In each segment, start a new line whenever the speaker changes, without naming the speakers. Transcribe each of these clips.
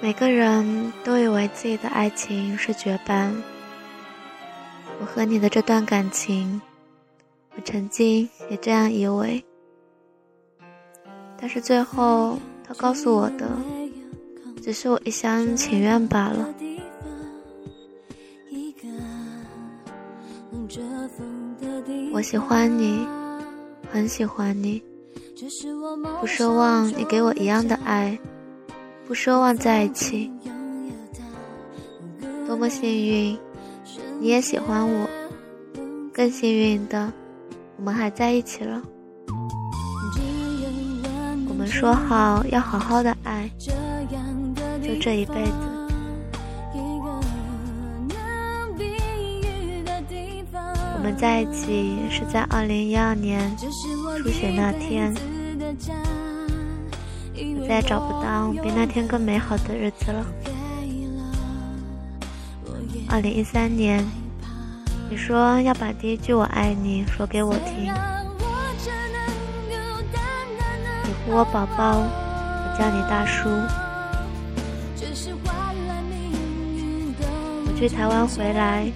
每个人都以为自己的爱情是绝版。我和你的这段感情，我曾经也这样以为。但是最后，他告诉我的，只是我一厢情愿罢了。我喜欢你，很喜欢你，不奢望你给我一样的爱。不奢望在一起，多么幸运，你也喜欢我，更幸运的，我们还在一起了。我们说好要好好的爱，就这一辈子。们在一起是在二零一二年初雪那天。再也找不到比那天更美好的日子了。二零一三年，你说要把第一句“我爱你”说给我听。你呼我宝宝，我叫你大叔。我去台湾回来，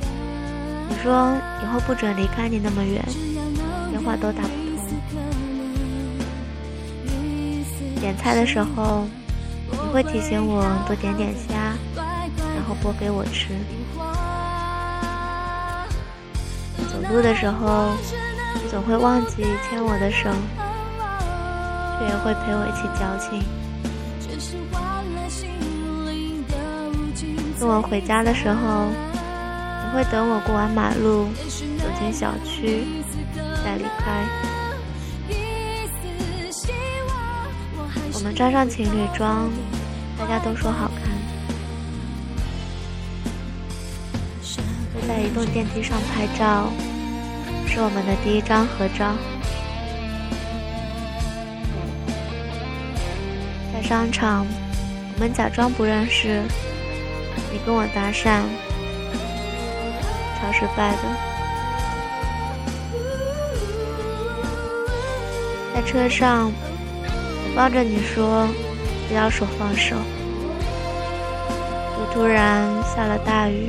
你说以后不准离开你那么远，电话都打不通。点菜的时候，你会提醒我多点点虾，然后剥给我吃。走路的时候，你总会忘记牵我的手，却也会陪我一起矫情。送我回家的时候，你会等我过完马路，走进小区，再离开。我们穿上情侣装，大家都说好看。坐在移动电梯上拍照，是我们的第一张合照。在商场，我们假装不认识，你跟我搭讪，超失败的。在车上。我抱着你说，不要说放手。又突然下了大雨，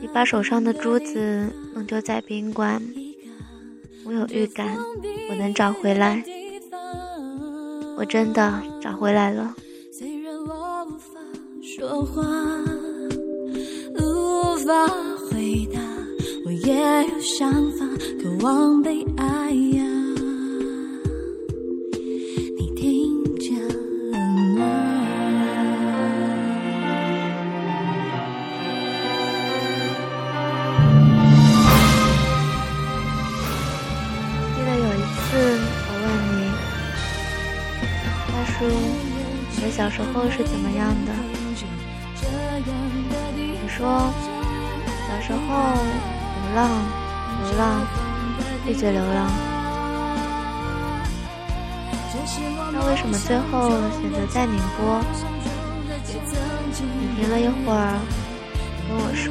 你把手上的珠子弄丢在宾馆。我有预感，我能找回来。我真的找回来了。说话无法回答，我也有想法，渴望被爱呀。你听见了吗？
记得有一次我问你，大叔，
我小时候是怎么样的？你说，小时候流浪，流浪，一直流浪。那为什么最后选择在宁波？你停了一会儿，跟我说，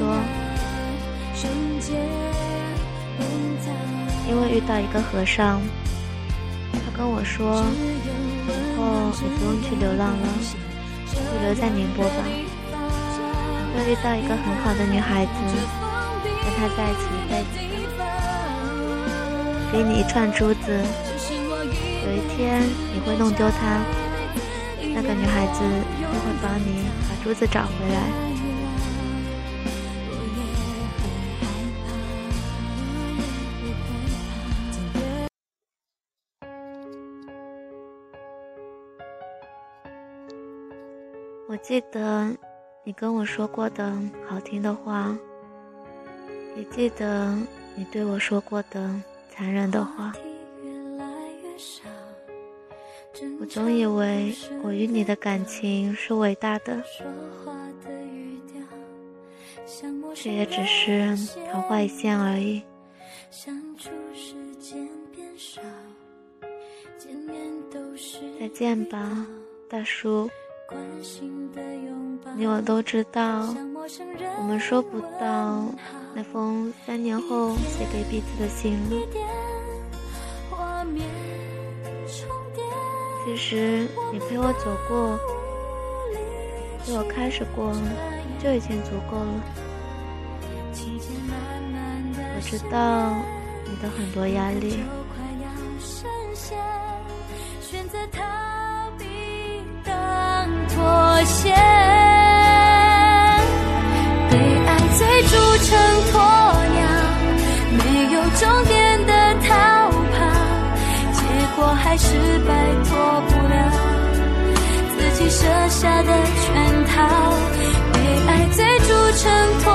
因为遇到一个和尚，他跟我说。以后你不用去流浪了，就留在宁波吧。会遇到一个很好的女孩子，跟她在一起一辈子。给你一串珠子，有一天你会弄丢它，那个女孩子就会帮你把珠子找回来。我记得你跟我说过的好听的话，也记得你对我说过的残忍的话。我总以为我与你的感情是伟大的，却也只是昙花一现而已。再见吧，大叔。你我都知道，我们收不到那封三年后写给彼此的信了。其实你陪我走过，陪我开始过，就已经足够了。我知道你的很多压力。妥协，被爱追逐成鸵鸟，没有终点的逃跑，结果还是摆脱不了自己设下的圈套。被爱追逐成。